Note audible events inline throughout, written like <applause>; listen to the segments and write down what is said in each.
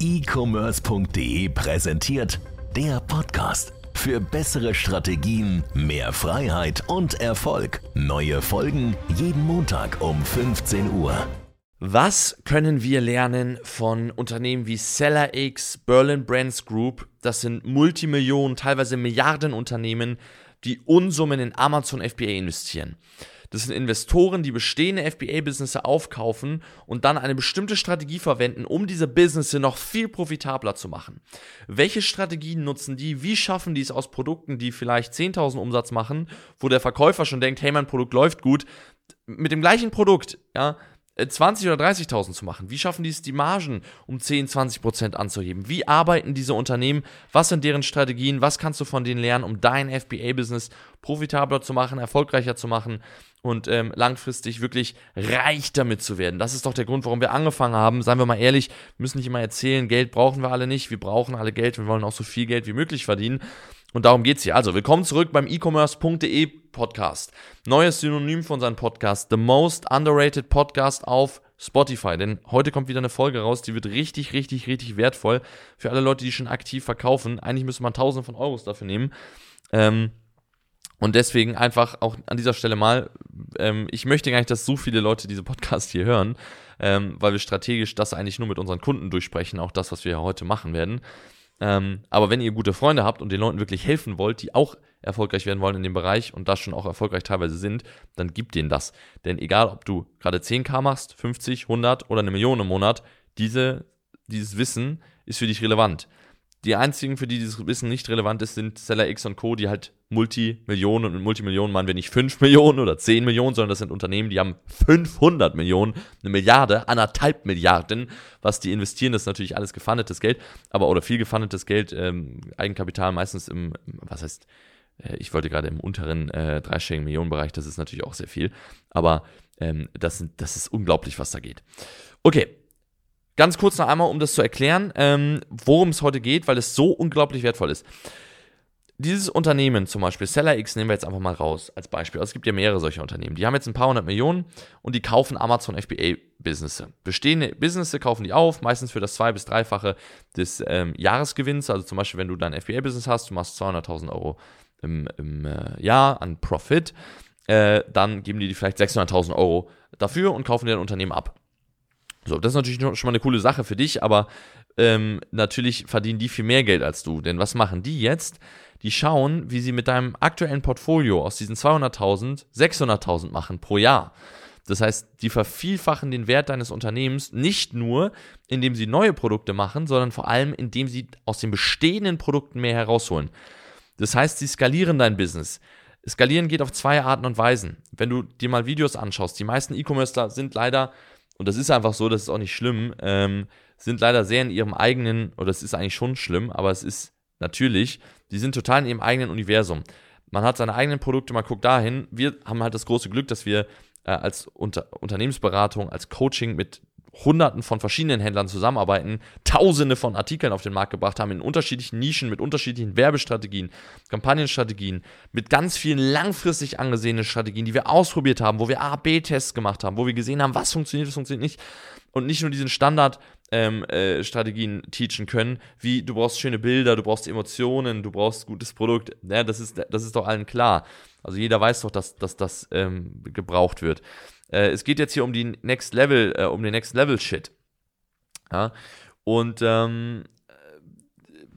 e-commerce.de präsentiert der Podcast. Für bessere Strategien, mehr Freiheit und Erfolg. Neue Folgen jeden Montag um 15 Uhr. Was können wir lernen von Unternehmen wie SellerX, Berlin Brands Group? Das sind Multimillionen, teilweise Milliardenunternehmen, die Unsummen in Amazon FBA investieren. Das sind Investoren, die bestehende FBA-Business aufkaufen und dann eine bestimmte Strategie verwenden, um diese Business noch viel profitabler zu machen. Welche Strategien nutzen die? Wie schaffen die es aus Produkten, die vielleicht 10.000 Umsatz machen, wo der Verkäufer schon denkt, hey, mein Produkt läuft gut, mit dem gleichen Produkt, ja, 20 äh, oder 30.000 zu machen? Wie schaffen die es, die Margen um 10, 20 Prozent anzuheben? Wie arbeiten diese Unternehmen? Was sind deren Strategien? Was kannst du von denen lernen, um dein FBA-Business profitabler zu machen, erfolgreicher zu machen und ähm, langfristig wirklich reich damit zu werden? Das ist doch der Grund, warum wir angefangen haben. Seien wir mal ehrlich, müssen nicht immer erzählen, Geld brauchen wir alle nicht. Wir brauchen alle Geld. Wir wollen auch so viel Geld wie möglich verdienen. Und darum geht's hier. Also, willkommen zurück beim e-commerce.de Podcast. Neues Synonym für unseren Podcast. The most underrated Podcast auf Spotify. Denn heute kommt wieder eine Folge raus, die wird richtig, richtig, richtig wertvoll für alle Leute, die schon aktiv verkaufen. Eigentlich müsste man tausende von Euros dafür nehmen. Ähm, und deswegen einfach auch an dieser Stelle mal, ähm, ich möchte gar nicht, dass so viele Leute diese Podcast hier hören, ähm, weil wir strategisch das eigentlich nur mit unseren Kunden durchsprechen, auch das, was wir heute machen werden. Ähm, aber wenn ihr gute Freunde habt und den Leuten wirklich helfen wollt, die auch erfolgreich werden wollen in dem Bereich und das schon auch erfolgreich teilweise sind, dann gibt denen das. Denn egal, ob du gerade 10k machst, 50, 100 oder eine Million im Monat, diese, dieses Wissen ist für dich relevant. Die einzigen, für die dieses Wissen nicht relevant ist, sind Seller X und Co., die halt Multimillionen und mit Multimillionen meinen wir nicht 5 <laughs> Millionen oder 10 Millionen, sondern das sind Unternehmen, die haben 500 Millionen, eine Milliarde, anderthalb Milliarden, was die investieren, das ist natürlich alles gefundetes Geld, aber oder viel gefundetes Geld, ähm, Eigenkapital meistens im, was heißt, äh, ich wollte gerade im unteren äh, dreistelligen Millionenbereich, das ist natürlich auch sehr viel, aber ähm, das, das ist unglaublich, was da geht. Okay, Ganz kurz noch einmal, um das zu erklären, ähm, worum es heute geht, weil es so unglaublich wertvoll ist. Dieses Unternehmen zum Beispiel, SellerX nehmen wir jetzt einfach mal raus als Beispiel. Also es gibt ja mehrere solcher Unternehmen. Die haben jetzt ein paar hundert Millionen und die kaufen Amazon FBA-Business. Bestehende Business kaufen die auf, meistens für das zwei- bis dreifache des ähm, Jahresgewinns. Also zum Beispiel, wenn du dein FBA-Business hast, du machst 200.000 Euro im, im äh, Jahr an Profit, äh, dann geben die dir vielleicht 600.000 Euro dafür und kaufen dir ein Unternehmen ab. So, das ist natürlich schon mal eine coole Sache für dich, aber ähm, natürlich verdienen die viel mehr Geld als du. Denn was machen die jetzt? Die schauen, wie sie mit deinem aktuellen Portfolio aus diesen 200.000 600.000 machen pro Jahr. Das heißt, die vervielfachen den Wert deines Unternehmens nicht nur, indem sie neue Produkte machen, sondern vor allem, indem sie aus den bestehenden Produkten mehr herausholen. Das heißt, sie skalieren dein Business. Skalieren geht auf zwei Arten und Weisen. Wenn du dir mal Videos anschaust, die meisten E-Commercer sind leider und das ist einfach so, das ist auch nicht schlimm, ähm, sind leider sehr in ihrem eigenen, oder es ist eigentlich schon schlimm, aber es ist natürlich, die sind total in ihrem eigenen Universum. Man hat seine eigenen Produkte, man guckt dahin. Wir haben halt das große Glück, dass wir äh, als Unter Unternehmensberatung, als Coaching mit hunderten von verschiedenen Händlern zusammenarbeiten, tausende von Artikeln auf den Markt gebracht haben, in unterschiedlichen Nischen, mit unterschiedlichen Werbestrategien, Kampagnenstrategien, mit ganz vielen langfristig angesehenen Strategien, die wir ausprobiert haben, wo wir A-B-Tests gemacht haben, wo wir gesehen haben, was funktioniert, was funktioniert nicht. Und nicht nur diesen Standard-Strategien ähm, äh, teachen können, wie du brauchst schöne Bilder, du brauchst Emotionen, du brauchst gutes Produkt. Ja, das, ist, das ist doch allen klar. Also jeder weiß doch, dass, dass das ähm, gebraucht wird. Äh, es geht jetzt hier um die Next Level, äh, um den Next Level Shit. Ja? Und ähm,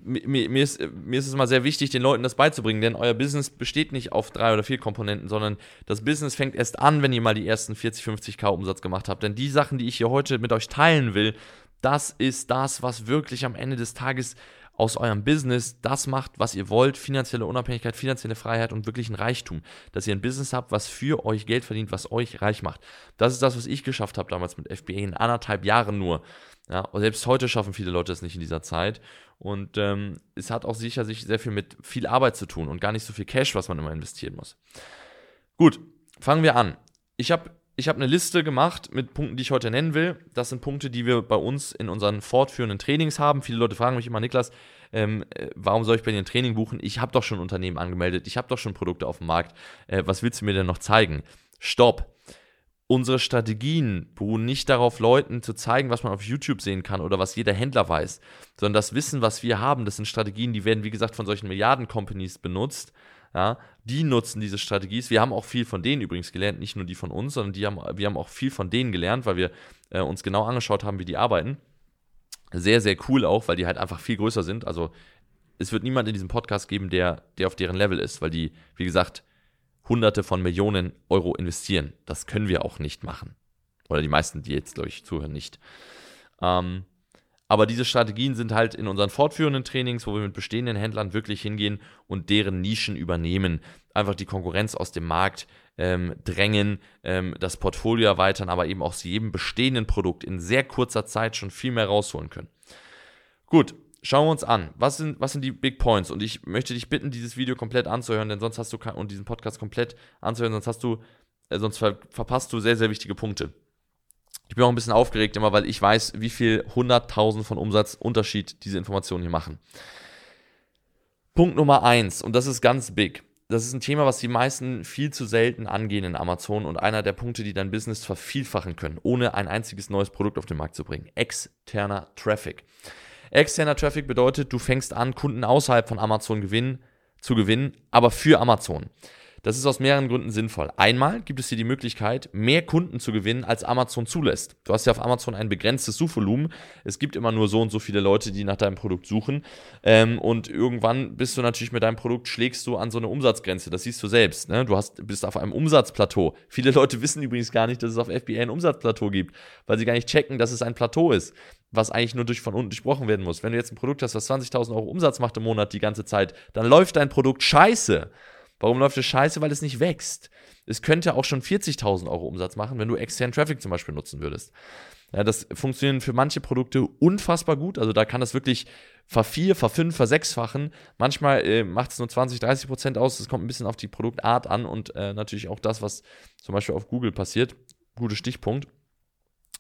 mir, mir, ist, mir ist es mal sehr wichtig, den Leuten das beizubringen, denn euer Business besteht nicht auf drei oder vier Komponenten, sondern das Business fängt erst an, wenn ihr mal die ersten 40, 50k Umsatz gemacht habt. Denn die Sachen, die ich hier heute mit euch teilen will, das ist das, was wirklich am Ende des Tages aus eurem Business das macht, was ihr wollt, finanzielle Unabhängigkeit, finanzielle Freiheit und wirklich ein Reichtum. Dass ihr ein Business habt, was für euch Geld verdient, was euch reich macht. Das ist das, was ich geschafft habe damals mit FBA in anderthalb Jahren nur. Ja, selbst heute schaffen viele Leute es nicht in dieser Zeit. Und ähm, es hat auch sicher sich sehr viel mit viel Arbeit zu tun und gar nicht so viel Cash, was man immer investieren muss. Gut, fangen wir an. Ich habe ich habe eine Liste gemacht mit Punkten, die ich heute nennen will. Das sind Punkte, die wir bei uns in unseren fortführenden Trainings haben. Viele Leute fragen mich immer, Niklas, ähm, äh, warum soll ich bei dir ein Training buchen? Ich habe doch schon Unternehmen angemeldet, ich habe doch schon Produkte auf dem Markt. Äh, was willst du mir denn noch zeigen? Stopp. unsere Strategien beruhen nicht darauf, Leuten zu zeigen, was man auf YouTube sehen kann oder was jeder Händler weiß, sondern das Wissen, was wir haben, das sind Strategien, die werden, wie gesagt, von solchen Milliarden-Companies benutzt. Ja, die nutzen diese Strategies. Wir haben auch viel von denen übrigens gelernt, nicht nur die von uns, sondern die haben, wir haben auch viel von denen gelernt, weil wir äh, uns genau angeschaut haben, wie die arbeiten. Sehr, sehr cool auch, weil die halt einfach viel größer sind. Also es wird niemand in diesem Podcast geben, der, der auf deren Level ist, weil die, wie gesagt, Hunderte von Millionen Euro investieren. Das können wir auch nicht machen. Oder die meisten, die jetzt, glaube ich, zuhören, nicht. Ähm, aber diese Strategien sind halt in unseren fortführenden Trainings, wo wir mit bestehenden Händlern wirklich hingehen und deren Nischen übernehmen. Einfach die Konkurrenz aus dem Markt ähm, drängen, ähm, das Portfolio erweitern, aber eben aus jedem bestehenden Produkt in sehr kurzer Zeit schon viel mehr rausholen können. Gut, schauen wir uns an, was sind, was sind die Big Points? Und ich möchte dich bitten, dieses Video komplett anzuhören, denn sonst hast du und diesen Podcast komplett anzuhören, sonst hast du, äh, sonst ver verpasst du sehr, sehr wichtige Punkte. Ich bin auch ein bisschen aufgeregt immer, weil ich weiß, wie viel 100.000 von Umsatz Unterschied diese Informationen hier machen. Punkt Nummer eins und das ist ganz big. Das ist ein Thema, was die meisten viel zu selten angehen in Amazon und einer der Punkte, die dein Business vervielfachen können, ohne ein einziges neues Produkt auf den Markt zu bringen. Externer Traffic. Externer Traffic bedeutet, du fängst an, Kunden außerhalb von Amazon gewinnen, zu gewinnen, aber für Amazon. Das ist aus mehreren Gründen sinnvoll. Einmal gibt es dir die Möglichkeit, mehr Kunden zu gewinnen, als Amazon zulässt. Du hast ja auf Amazon ein begrenztes Suchvolumen. Es gibt immer nur so und so viele Leute, die nach deinem Produkt suchen. Ähm, und irgendwann bist du natürlich mit deinem Produkt, schlägst du an so eine Umsatzgrenze. Das siehst du selbst. Ne? Du hast, bist auf einem Umsatzplateau. Viele Leute <laughs> wissen übrigens gar nicht, dass es auf FBA ein Umsatzplateau gibt, weil sie gar nicht checken, dass es ein Plateau ist was eigentlich nur durch von unten durchbrochen werden muss. Wenn du jetzt ein Produkt hast, was 20.000 Euro Umsatz macht im Monat die ganze Zeit, dann läuft dein Produkt scheiße. Warum läuft es scheiße? Weil es nicht wächst. Es könnte auch schon 40.000 Euro Umsatz machen, wenn du externen Traffic zum Beispiel nutzen würdest. Ja, das funktioniert für manche Produkte unfassbar gut. Also da kann das wirklich vervier, verfünf, versechsfachen. Manchmal äh, macht es nur 20, 30 Prozent aus. Es kommt ein bisschen auf die Produktart an und äh, natürlich auch das, was zum Beispiel auf Google passiert. Guter Stichpunkt.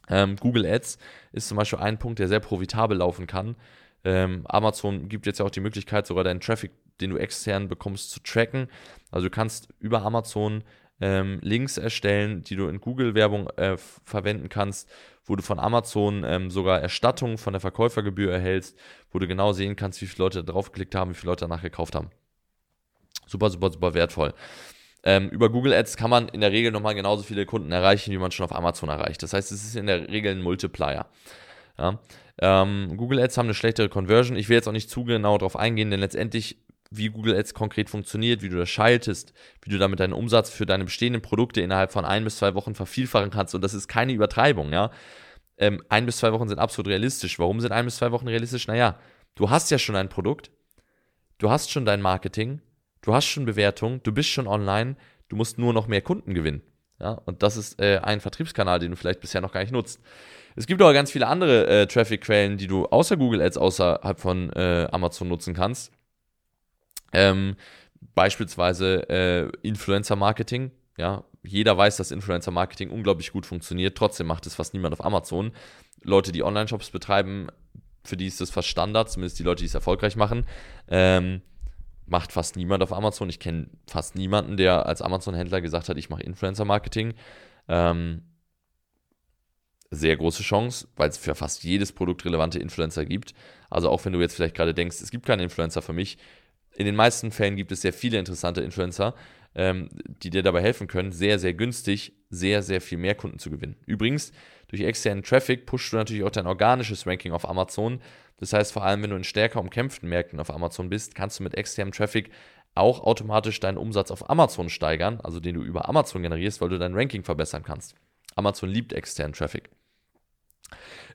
Ähm, Google Ads ist zum Beispiel ein Punkt, der sehr profitabel laufen kann. Ähm, Amazon gibt jetzt ja auch die Möglichkeit, sogar deinen Traffic den du extern bekommst, zu tracken. Also du kannst über Amazon ähm, Links erstellen, die du in Google-Werbung äh, verwenden kannst, wo du von Amazon ähm, sogar Erstattung von der Verkäufergebühr erhältst, wo du genau sehen kannst, wie viele Leute draufgeklickt haben, wie viele Leute danach gekauft haben. Super, super, super wertvoll. Ähm, über Google Ads kann man in der Regel nochmal genauso viele Kunden erreichen, wie man schon auf Amazon erreicht. Das heißt, es ist in der Regel ein Multiplier. Ja? Ähm, Google Ads haben eine schlechtere Conversion. Ich will jetzt auch nicht zu genau darauf eingehen, denn letztendlich wie Google Ads konkret funktioniert, wie du das schaltest, wie du damit deinen Umsatz für deine bestehenden Produkte innerhalb von ein bis zwei Wochen vervielfachen kannst. Und das ist keine Übertreibung, ja. Ähm, ein bis zwei Wochen sind absolut realistisch. Warum sind ein bis zwei Wochen realistisch? Naja, du hast ja schon ein Produkt, du hast schon dein Marketing, du hast schon Bewertung, du bist schon online, du musst nur noch mehr Kunden gewinnen. Ja, und das ist äh, ein Vertriebskanal, den du vielleicht bisher noch gar nicht nutzt. Es gibt aber ganz viele andere äh, Traffic-Quellen, die du außer Google Ads außerhalb von äh, Amazon nutzen kannst. Ähm, beispielsweise äh, Influencer-Marketing. Ja, jeder weiß, dass Influencer-Marketing unglaublich gut funktioniert. Trotzdem macht es fast niemand auf Amazon. Leute, die Online-Shops betreiben, für die ist das fast Standard, zumindest die Leute, die es erfolgreich machen. Ähm, macht fast niemand auf Amazon. Ich kenne fast niemanden, der als Amazon-Händler gesagt hat, ich mache Influencer-Marketing. Ähm, sehr große Chance, weil es für fast jedes Produkt relevante Influencer gibt. Also auch wenn du jetzt vielleicht gerade denkst, es gibt keinen Influencer für mich, in den meisten Fällen gibt es sehr viele interessante Influencer, ähm, die dir dabei helfen können, sehr, sehr günstig sehr, sehr viel mehr Kunden zu gewinnen. Übrigens, durch externen Traffic pushst du natürlich auch dein organisches Ranking auf Amazon. Das heißt, vor allem, wenn du in stärker umkämpften Märkten auf Amazon bist, kannst du mit externem Traffic auch automatisch deinen Umsatz auf Amazon steigern, also den du über Amazon generierst, weil du dein Ranking verbessern kannst. Amazon liebt externen Traffic.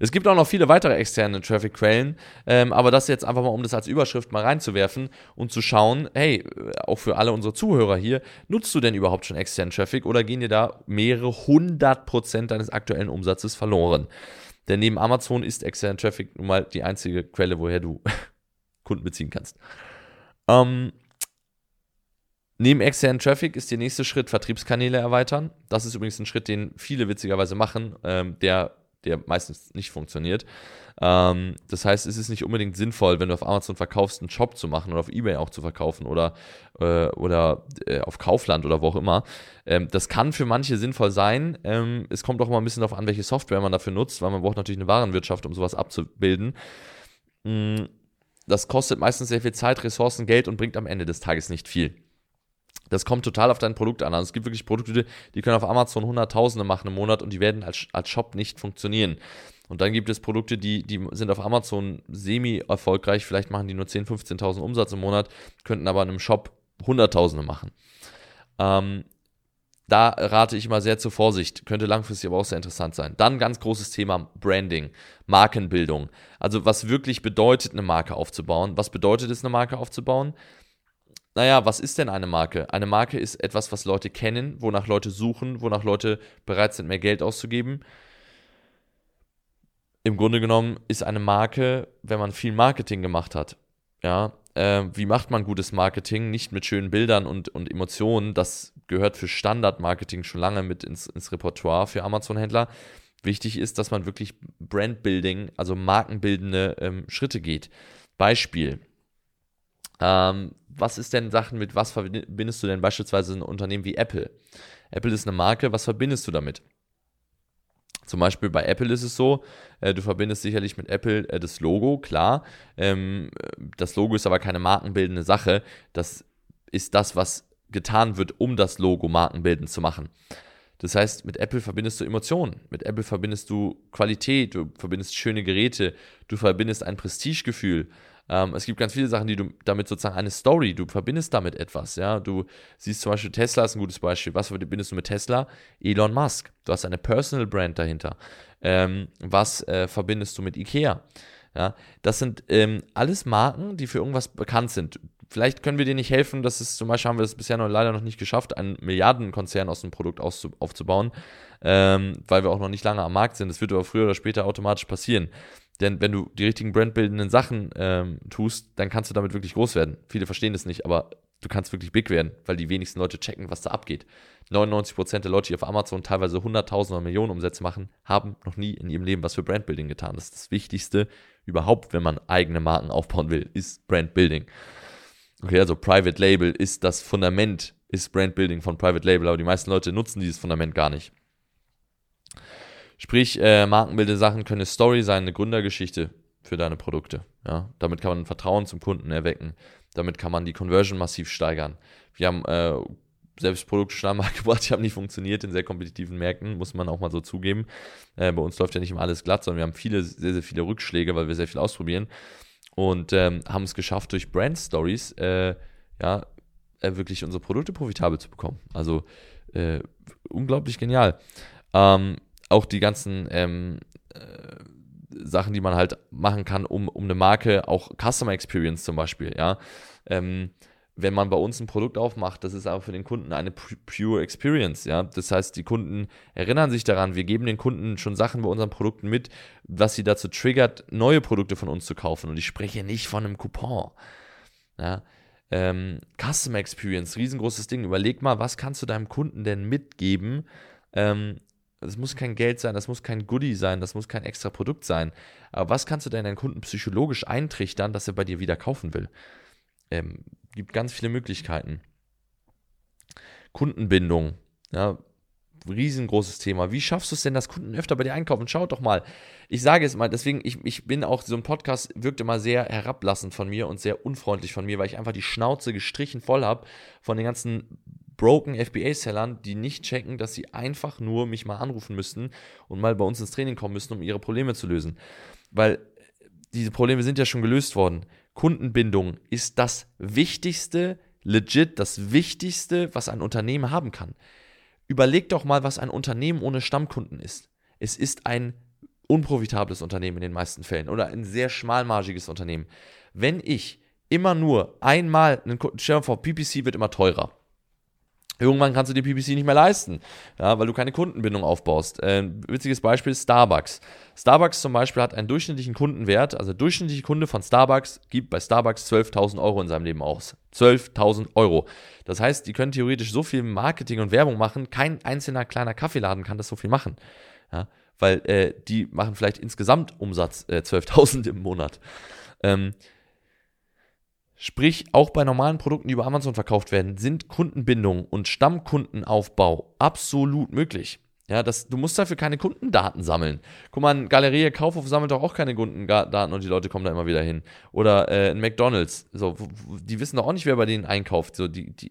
Es gibt auch noch viele weitere externe Traffic-Quellen, ähm, aber das jetzt einfach mal, um das als Überschrift mal reinzuwerfen und zu schauen, hey, auch für alle unsere Zuhörer hier, nutzt du denn überhaupt schon externen Traffic oder gehen dir da mehrere hundert Prozent deines aktuellen Umsatzes verloren? Denn neben Amazon ist externer Traffic nun mal die einzige Quelle, woher du <laughs> Kunden beziehen kannst. Ähm, Neben externen Traffic ist der nächste Schritt Vertriebskanäle erweitern. Das ist übrigens ein Schritt, den viele witzigerweise machen, ähm, der der meistens nicht funktioniert. Ähm, das heißt, es ist nicht unbedingt sinnvoll, wenn du auf Amazon verkaufst, einen Shop zu machen oder auf Ebay auch zu verkaufen oder, äh, oder äh, auf Kaufland oder wo auch immer. Ähm, das kann für manche sinnvoll sein. Ähm, es kommt auch mal ein bisschen darauf an, welche Software man dafür nutzt, weil man braucht natürlich eine Warenwirtschaft, um sowas abzubilden. Mm, das kostet meistens sehr viel Zeit, Ressourcen, Geld und bringt am Ende des Tages nicht viel. Das kommt total auf dein Produkt an. Also es gibt wirklich Produkte, die können auf Amazon Hunderttausende machen im Monat und die werden als, als Shop nicht funktionieren. Und dann gibt es Produkte, die, die sind auf Amazon semi-erfolgreich, vielleicht machen die nur 10.000, 15.000 Umsatz im Monat, könnten aber in einem Shop Hunderttausende machen. Ähm, da rate ich immer sehr zur Vorsicht, könnte langfristig aber auch sehr interessant sein. Dann ganz großes Thema Branding, Markenbildung. Also was wirklich bedeutet, eine Marke aufzubauen? Was bedeutet es, eine Marke aufzubauen? Naja, was ist denn eine Marke? Eine Marke ist etwas, was Leute kennen, wonach Leute suchen, wonach Leute bereit sind, mehr Geld auszugeben. Im Grunde genommen ist eine Marke, wenn man viel Marketing gemacht hat. Ja, äh, wie macht man gutes Marketing? Nicht mit schönen Bildern und, und Emotionen. Das gehört für Standardmarketing schon lange mit ins, ins Repertoire für Amazon-Händler. Wichtig ist, dass man wirklich Brandbuilding, also markenbildende ähm, Schritte geht. Beispiel. Ähm, was ist denn Sachen mit, was verbindest du denn beispielsweise ein Unternehmen wie Apple? Apple ist eine Marke, was verbindest du damit? Zum Beispiel bei Apple ist es so, äh, du verbindest sicherlich mit Apple äh, das Logo, klar. Ähm, das Logo ist aber keine markenbildende Sache. Das ist das, was getan wird, um das Logo markenbildend zu machen. Das heißt, mit Apple verbindest du Emotionen, mit Apple verbindest du Qualität, du verbindest schöne Geräte, du verbindest ein Prestigegefühl, ähm, es gibt ganz viele Sachen, die du damit sozusagen eine Story, du verbindest damit etwas, ja. Du siehst zum Beispiel Tesla ist ein gutes Beispiel. Was verbindest du mit Tesla? Elon Musk. Du hast eine Personal Brand dahinter. Ähm, was äh, verbindest du mit Ikea? Ja, das sind ähm, alles Marken, die für irgendwas bekannt sind. Vielleicht können wir dir nicht helfen, das ist zum Beispiel haben wir das bisher noch leider noch nicht geschafft, einen Milliardenkonzern aus dem Produkt aufzubauen, ähm, weil wir auch noch nicht lange am Markt sind. Das wird aber früher oder später automatisch passieren. Denn wenn du die richtigen brandbildenden Sachen ähm, tust, dann kannst du damit wirklich groß werden. Viele verstehen das nicht, aber du kannst wirklich big werden, weil die wenigsten Leute checken, was da abgeht. 99% der Leute, die auf Amazon teilweise 100.000 oder Millionen Umsätze machen, haben noch nie in ihrem Leben was für Brandbuilding getan. Das ist das Wichtigste überhaupt, wenn man eigene Marken aufbauen will, ist Brandbuilding. Okay, also Private Label ist das Fundament, ist Brandbuilding von Private Label, aber die meisten Leute nutzen dieses Fundament gar nicht. Sprich, äh, markenbildende Sachen können eine Story sein, eine Gründergeschichte für deine Produkte. Ja? Damit kann man Vertrauen zum Kunden erwecken. Damit kann man die Conversion massiv steigern. Wir haben äh, selbst Produkte schon Markt <laughs> gebracht, die haben nicht funktioniert in sehr kompetitiven Märkten, muss man auch mal so zugeben. Äh, bei uns läuft ja nicht immer alles glatt, sondern wir haben viele, sehr, sehr viele Rückschläge, weil wir sehr viel ausprobieren und ähm, haben es geschafft, durch Brand Stories äh, ja, äh, wirklich unsere Produkte profitabel zu bekommen. Also äh, unglaublich genial. Ähm, auch die ganzen ähm, äh, Sachen, die man halt machen kann, um, um eine Marke, auch Customer Experience zum Beispiel, ja. Ähm, wenn man bei uns ein Produkt aufmacht, das ist aber für den Kunden eine pure Experience, ja. Das heißt, die Kunden erinnern sich daran, wir geben den Kunden schon Sachen bei unseren Produkten mit, was sie dazu triggert, neue Produkte von uns zu kaufen. Und ich spreche nicht von einem Coupon. Ja. Ähm, Customer Experience, riesengroßes Ding. Überleg mal, was kannst du deinem Kunden denn mitgeben, ähm, das muss kein Geld sein, das muss kein Goodie sein, das muss kein extra Produkt sein. Aber was kannst du denn deinen Kunden psychologisch eintrichtern, dass er bei dir wieder kaufen will? Ähm, gibt ganz viele Möglichkeiten. Kundenbindung, ja, riesengroßes Thema. Wie schaffst du es denn, dass Kunden öfter bei dir einkaufen? Schaut doch mal. Ich sage es mal, deswegen, ich, ich bin auch, so ein Podcast wirkt immer sehr herablassend von mir und sehr unfreundlich von mir, weil ich einfach die Schnauze gestrichen voll habe von den ganzen broken FBA-Sellern, die nicht checken, dass sie einfach nur mich mal anrufen müssten und mal bei uns ins Training kommen müssen, um ihre Probleme zu lösen. Weil diese Probleme sind ja schon gelöst worden. Kundenbindung ist das Wichtigste, legit das Wichtigste, was ein Unternehmen haben kann. Überleg doch mal, was ein Unternehmen ohne Stammkunden ist. Es ist ein unprofitables Unternehmen in den meisten Fällen oder ein sehr schmalmargiges Unternehmen. Wenn ich immer nur einmal, einen stell dir vor, PPC wird immer teurer. Irgendwann kannst du die PPC nicht mehr leisten, ja, weil du keine Kundenbindung aufbaust. Äh, ein witziges Beispiel ist Starbucks. Starbucks zum Beispiel hat einen durchschnittlichen Kundenwert, also der durchschnittliche Kunde von Starbucks gibt bei Starbucks 12.000 Euro in seinem Leben aus. 12.000 Euro. Das heißt, die können theoretisch so viel Marketing und Werbung machen, kein einzelner kleiner Kaffeeladen kann das so viel machen. Ja, weil äh, die machen vielleicht insgesamt Umsatz äh, 12.000 im Monat. Ähm, Sprich, auch bei normalen Produkten, die über Amazon verkauft werden, sind Kundenbindung und Stammkundenaufbau absolut möglich. Ja, das, du musst dafür keine Kundendaten sammeln. Guck mal, ein Galerie Kaufhof sammelt doch auch keine Kundendaten und die Leute kommen da immer wieder hin. Oder äh, ein McDonalds. So, die wissen doch auch nicht, wer bei denen einkauft. So, die, die,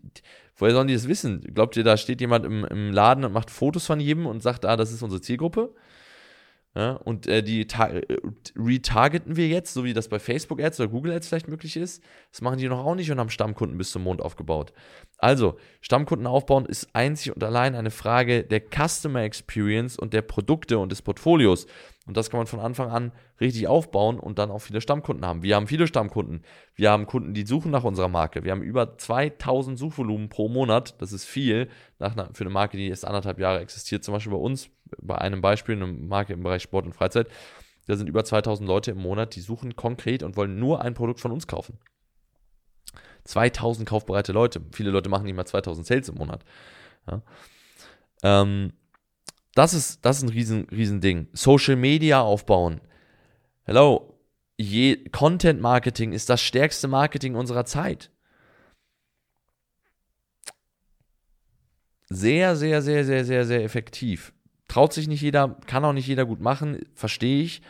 woher sollen die das wissen? Glaubt ihr, da steht jemand im, im Laden und macht Fotos von jedem und sagt, ah, das ist unsere Zielgruppe? Ja, und äh, die äh, retargeten wir jetzt, so wie das bei Facebook Ads oder Google Ads vielleicht möglich ist. Das machen die noch auch nicht und haben Stammkunden bis zum Mond aufgebaut. Also, Stammkunden aufbauen ist einzig und allein eine Frage der Customer Experience und der Produkte und des Portfolios. Und das kann man von Anfang an richtig aufbauen und dann auch viele Stammkunden haben. Wir haben viele Stammkunden. Wir haben Kunden, die suchen nach unserer Marke. Wir haben über 2000 Suchvolumen pro Monat. Das ist viel einer, für eine Marke, die erst anderthalb Jahre existiert. Zum Beispiel bei uns, bei einem Beispiel, eine Marke im Bereich Sport und Freizeit. Da sind über 2000 Leute im Monat, die suchen konkret und wollen nur ein Produkt von uns kaufen. 2000 kaufbereite Leute. Viele Leute machen nicht mal 2000 Sales im Monat. Ja. Ähm, das ist, das ist ein riesen, riesen Ding. Social Media aufbauen. Hello. Je, Content Marketing ist das stärkste Marketing unserer Zeit. Sehr, sehr, sehr, sehr, sehr, sehr effektiv. Traut sich nicht jeder, kann auch nicht jeder gut machen, verstehe ich.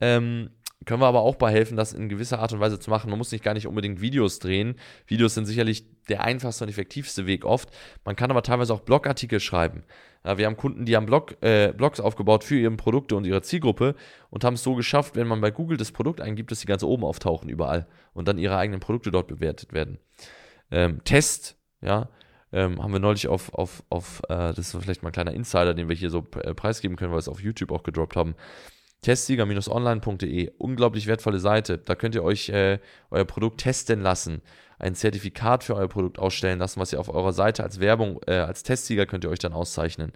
Ähm, können wir aber auch bei helfen, das in gewisser Art und Weise zu machen. Man muss nicht gar nicht unbedingt Videos drehen. Videos sind sicherlich der einfachste und effektivste Weg oft. Man kann aber teilweise auch Blogartikel schreiben. Wir haben Kunden, die haben Blog, äh, Blogs aufgebaut für ihre Produkte und ihre Zielgruppe und haben es so geschafft, wenn man bei Google das Produkt eingibt, dass die ganz oben auftauchen überall und dann ihre eigenen Produkte dort bewertet werden. Ähm, Test, ja, ähm, haben wir neulich auf, auf, auf äh, das ist vielleicht mal ein kleiner Insider, den wir hier so äh, preisgeben können, weil wir es auf YouTube auch gedroppt haben. Testsieger-online.de, unglaublich wertvolle Seite. Da könnt ihr euch äh, euer Produkt testen lassen, ein Zertifikat für euer Produkt ausstellen lassen, was ihr auf eurer Seite als Werbung, äh, als Testsieger könnt ihr euch dann auszeichnen.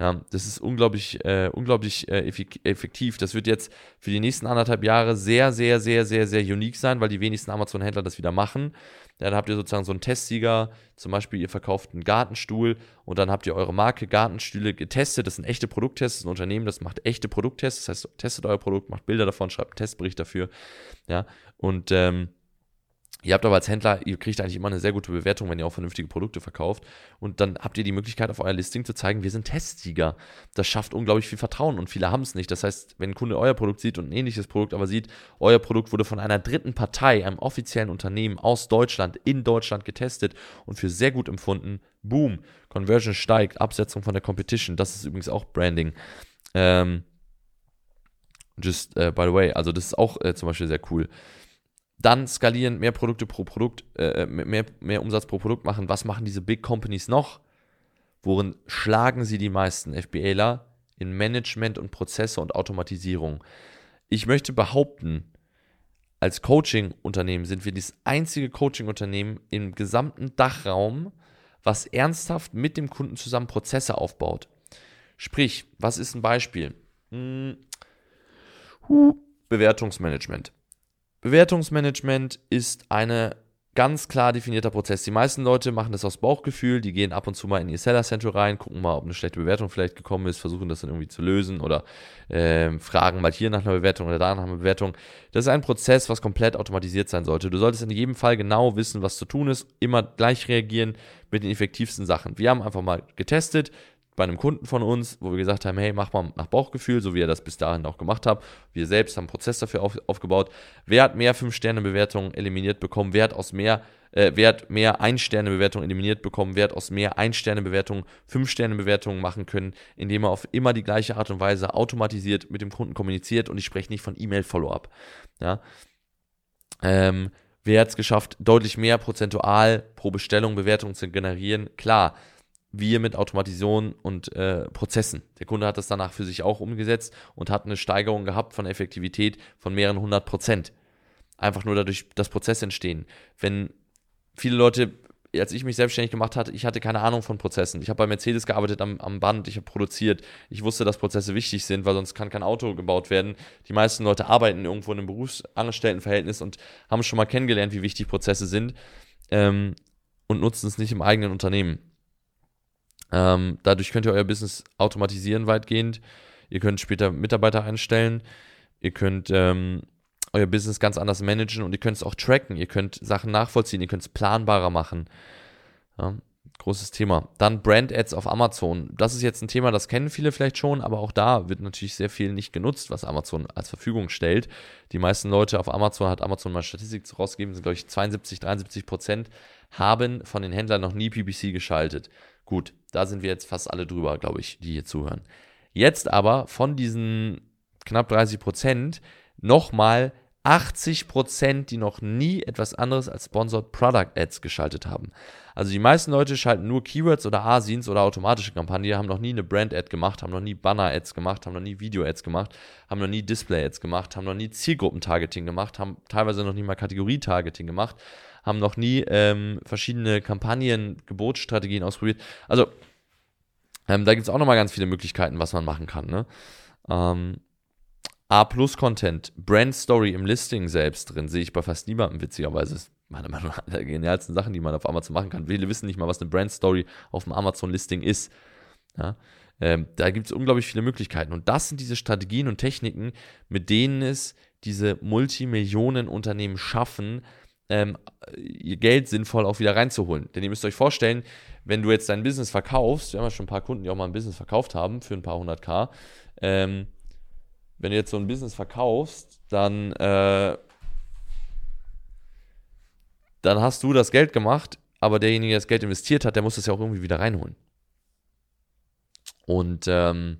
Ja, das ist unglaublich, äh, unglaublich äh, effektiv. Das wird jetzt für die nächsten anderthalb Jahre sehr, sehr, sehr, sehr, sehr unique sein, weil die wenigsten Amazon-Händler das wieder machen. Dann habt ihr sozusagen so einen Testsieger, zum Beispiel ihr verkauft einen Gartenstuhl und dann habt ihr eure Marke Gartenstühle getestet. Das sind echte Produkttests, das ist ein Unternehmen, das macht echte Produkttests. Das heißt, testet euer Produkt, macht Bilder davon, schreibt einen Testbericht dafür. Ja, und ähm, Ihr habt aber als Händler, ihr kriegt eigentlich immer eine sehr gute Bewertung, wenn ihr auch vernünftige Produkte verkauft. Und dann habt ihr die Möglichkeit, auf euer Listing zu zeigen, wir sind Testsieger. Das schafft unglaublich viel Vertrauen und viele haben es nicht. Das heißt, wenn ein Kunde euer Produkt sieht und ein ähnliches Produkt aber sieht, euer Produkt wurde von einer dritten Partei, einem offiziellen Unternehmen aus Deutschland, in Deutschland getestet und für sehr gut empfunden, boom, Conversion steigt, Absetzung von der Competition. Das ist übrigens auch Branding. Ähm, just uh, by the way, also das ist auch äh, zum Beispiel sehr cool dann skalieren, mehr Produkte pro Produkt, äh, mehr, mehr Umsatz pro Produkt machen. Was machen diese Big Companies noch? Worin schlagen sie die meisten FBAler? In Management und Prozesse und Automatisierung. Ich möchte behaupten, als Coaching-Unternehmen sind wir das einzige Coaching-Unternehmen im gesamten Dachraum, was ernsthaft mit dem Kunden zusammen Prozesse aufbaut. Sprich, was ist ein Beispiel? Hm. Bewertungsmanagement. Bewertungsmanagement ist eine ganz klar definierter Prozess. Die meisten Leute machen das aus Bauchgefühl, die gehen ab und zu mal in ihr Seller Center rein, gucken mal, ob eine schlechte Bewertung vielleicht gekommen ist, versuchen das dann irgendwie zu lösen oder äh, fragen mal hier nach einer Bewertung oder da nach einer Bewertung. Das ist ein Prozess, was komplett automatisiert sein sollte. Du solltest in jedem Fall genau wissen, was zu tun ist, immer gleich reagieren mit den effektivsten Sachen. Wir haben einfach mal getestet, bei einem Kunden von uns, wo wir gesagt haben, hey, mach mal nach Bauchgefühl, so wie ihr das bis dahin auch gemacht habt. Wir selbst haben einen Prozess dafür auf, aufgebaut. Wer hat mehr 5-Sterne-Bewertungen eliminiert bekommen? Wer hat aus mehr, äh, wer hat mehr 1-Sterne-Bewertungen eliminiert bekommen? Wer hat aus mehr 1-Sterne-Bewertungen 5-Sterne-Bewertungen machen können, indem er auf immer die gleiche Art und Weise automatisiert mit dem Kunden kommuniziert und ich spreche nicht von E-Mail-Follow-up. Ja. Ähm, wer hat es geschafft, deutlich mehr prozentual pro Bestellung Bewertungen zu generieren? Klar, wir mit Automatisation und äh, Prozessen. Der Kunde hat das danach für sich auch umgesetzt und hat eine Steigerung gehabt von Effektivität von mehreren hundert Prozent. Einfach nur dadurch, dass Prozesse entstehen. Wenn viele Leute, als ich mich selbstständig gemacht hatte, ich hatte keine Ahnung von Prozessen. Ich habe bei Mercedes gearbeitet am, am Band, ich habe produziert. Ich wusste, dass Prozesse wichtig sind, weil sonst kann kein Auto gebaut werden. Die meisten Leute arbeiten irgendwo in einem Berufsangestelltenverhältnis und haben schon mal kennengelernt, wie wichtig Prozesse sind ähm, und nutzen es nicht im eigenen Unternehmen. Ähm, dadurch könnt ihr euer Business automatisieren weitgehend. Ihr könnt später Mitarbeiter einstellen. Ihr könnt ähm, euer Business ganz anders managen und ihr könnt es auch tracken. Ihr könnt Sachen nachvollziehen. Ihr könnt es planbarer machen. Ja, großes Thema. Dann Brand Ads auf Amazon. Das ist jetzt ein Thema, das kennen viele vielleicht schon, aber auch da wird natürlich sehr viel nicht genutzt, was Amazon als Verfügung stellt. Die meisten Leute auf Amazon, hat Amazon mal Statistik rausgegeben, sind glaube ich 72, 73 Prozent, haben von den Händlern noch nie PPC geschaltet. Gut, da sind wir jetzt fast alle drüber, glaube ich, die hier zuhören. Jetzt aber von diesen knapp 30 Prozent nochmal 80 Prozent, die noch nie etwas anderes als Sponsored Product Ads geschaltet haben. Also die meisten Leute schalten nur Keywords oder Asins oder automatische Kampagnen, haben noch nie eine Brand-Ad gemacht, haben noch nie Banner-Ads gemacht, haben noch nie Video-Ads gemacht, haben noch nie Display-Ads gemacht, haben noch nie Zielgruppentargeting gemacht, haben teilweise noch nie mal Kategorie-Targeting gemacht, haben noch nie ähm, verschiedene Kampagnen, Gebotsstrategien ausprobiert. Also ähm, da gibt es auch nochmal ganz viele Möglichkeiten, was man machen kann. Ne? Ähm, A-Plus-Content, Brand Story im Listing selbst drin, sehe ich bei fast niemandem, witzigerweise. Das ist meiner Meinung nach der genialsten Sachen, die man auf Amazon machen kann. Viele wissen nicht mal, was eine Brand Story auf dem Amazon-Listing ist. Ja? Ähm, da gibt es unglaublich viele Möglichkeiten. Und das sind diese Strategien und Techniken, mit denen es diese Multimillionen-Unternehmen schaffen, ähm, ihr Geld sinnvoll auch wieder reinzuholen. Denn ihr müsst euch vorstellen, wenn du jetzt dein Business verkaufst, wir haben ja schon ein paar Kunden, die auch mal ein Business verkauft haben für ein paar hundert K, ähm, wenn du jetzt so ein Business verkaufst, dann, äh, dann hast du das Geld gemacht, aber derjenige, der das Geld investiert hat, der muss das ja auch irgendwie wieder reinholen. Und ähm,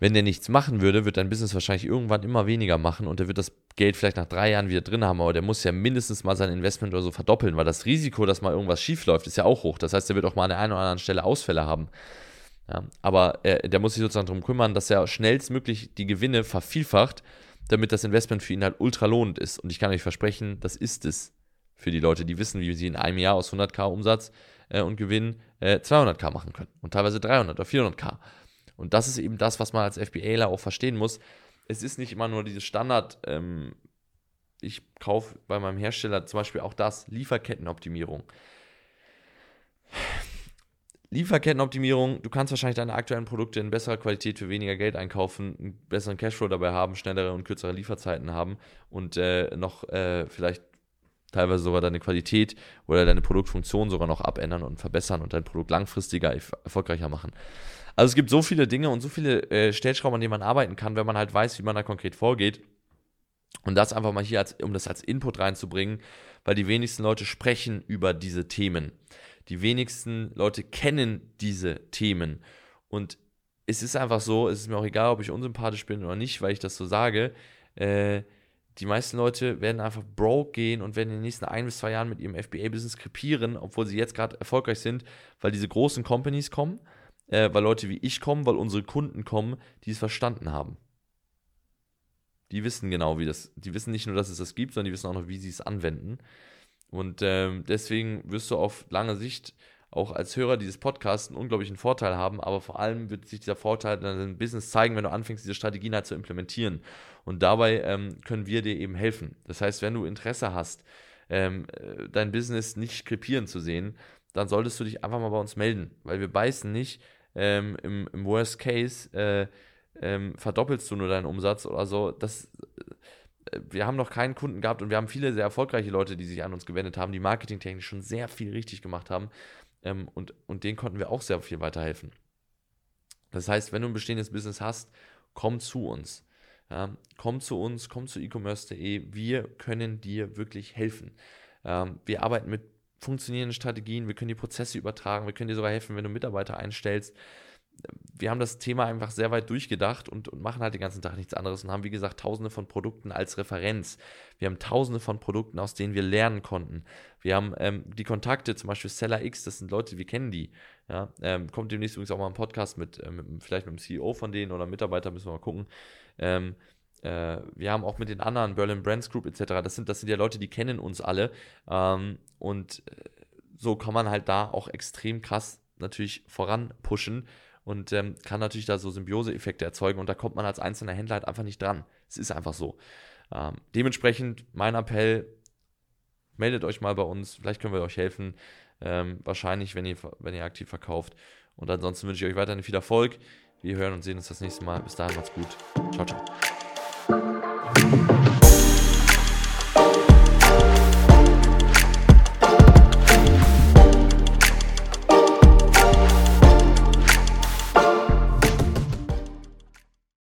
wenn der nichts machen würde, wird dein Business wahrscheinlich irgendwann immer weniger machen und der wird das Geld vielleicht nach drei Jahren wieder drin haben, aber der muss ja mindestens mal sein Investment oder so verdoppeln, weil das Risiko, dass mal irgendwas schief läuft, ist ja auch hoch. Das heißt, der wird auch mal an der einen oder anderen Stelle Ausfälle haben. Ja, aber äh, der muss sich sozusagen darum kümmern, dass er schnellstmöglich die Gewinne vervielfacht, damit das Investment für ihn halt ultra lohnend ist. Und ich kann euch versprechen, das ist es für die Leute, die wissen, wie sie in einem Jahr aus 100k Umsatz äh, und Gewinn äh, 200k machen können und teilweise 300 oder 400k. Und das ist eben das, was man als FBAler auch verstehen muss. Es ist nicht immer nur dieses Standard, ähm, ich kaufe bei meinem Hersteller zum Beispiel auch das, Lieferkettenoptimierung. Lieferkettenoptimierung, du kannst wahrscheinlich deine aktuellen Produkte in besserer Qualität für weniger Geld einkaufen, einen besseren Cashflow dabei haben, schnellere und kürzere Lieferzeiten haben und äh, noch äh, vielleicht teilweise sogar deine Qualität oder deine Produktfunktion sogar noch abändern und verbessern und dein Produkt langfristiger erfolgreicher machen. Also es gibt so viele Dinge und so viele äh, Stellschrauben, an denen man arbeiten kann, wenn man halt weiß, wie man da konkret vorgeht. Und das einfach mal hier, als, um das als Input reinzubringen, weil die wenigsten Leute sprechen über diese Themen. Die wenigsten Leute kennen diese Themen. Und es ist einfach so, es ist mir auch egal, ob ich unsympathisch bin oder nicht, weil ich das so sage. Äh, die meisten Leute werden einfach broke gehen und werden in den nächsten ein bis zwei Jahren mit ihrem FBA-Business krepieren, obwohl sie jetzt gerade erfolgreich sind, weil diese großen Companies kommen, äh, weil Leute wie ich kommen, weil unsere Kunden kommen, die es verstanden haben. Die wissen genau, wie das, die wissen nicht nur, dass es das gibt, sondern die wissen auch noch, wie sie es anwenden. Und ähm, deswegen wirst du auf lange Sicht auch als Hörer dieses Podcasts einen unglaublichen Vorteil haben, aber vor allem wird sich dieser Vorteil in deinem Business zeigen, wenn du anfängst, diese Strategien halt zu implementieren. Und dabei ähm, können wir dir eben helfen. Das heißt, wenn du Interesse hast, ähm, äh, dein Business nicht krepieren zu sehen, dann solltest du dich einfach mal bei uns melden, weil wir beißen nicht. Ähm, im, im, Worst Case äh, ähm, verdoppelst du nur deinen Umsatz oder so. Das, wir haben noch keinen Kunden gehabt und wir haben viele sehr erfolgreiche Leute, die sich an uns gewendet haben, die marketingtechnisch schon sehr viel richtig gemacht haben. Ähm, und, und denen konnten wir auch sehr viel weiterhelfen. Das heißt, wenn du ein bestehendes Business hast, komm zu uns. Ja, komm zu uns, komm zu e-commerce.de. Wir können dir wirklich helfen. Ähm, wir arbeiten mit funktionierenden Strategien, wir können die Prozesse übertragen, wir können dir sogar helfen, wenn du Mitarbeiter einstellst wir haben das Thema einfach sehr weit durchgedacht und, und, machen halt den ganzen Tag nichts anderes und haben, wie gesagt, tausende von Produkten als Referenz. Wir haben tausende von Produkten, aus denen wir lernen konnten. Wir haben ähm, die Kontakte, zum Beispiel Seller X, das sind Leute, wir kennen die. Ja, ähm, kommt demnächst übrigens auch mal ein Podcast mit, äh, mit, vielleicht mit dem CEO von denen oder Mitarbeiter, müssen wir mal gucken. Ähm, äh, wir haben auch mit den anderen, Berlin Brands Group etc., das sind, das sind ja Leute, die kennen uns alle. Ähm, und äh, so kann man halt da auch extrem krass natürlich voran pushen und ähm, kann natürlich da so Symbiose-Effekte erzeugen und da kommt man als einzelner Händler halt einfach nicht dran. Es ist einfach so. Ähm, dementsprechend mein Appell, meldet euch mal bei uns, vielleicht können wir euch helfen. Ähm, wahrscheinlich, wenn ihr, wenn ihr aktiv verkauft. Und ansonsten wünsche ich euch weiterhin viel Erfolg. Wir hören und sehen uns das nächste Mal. Bis dahin, macht's gut. Ciao, ciao.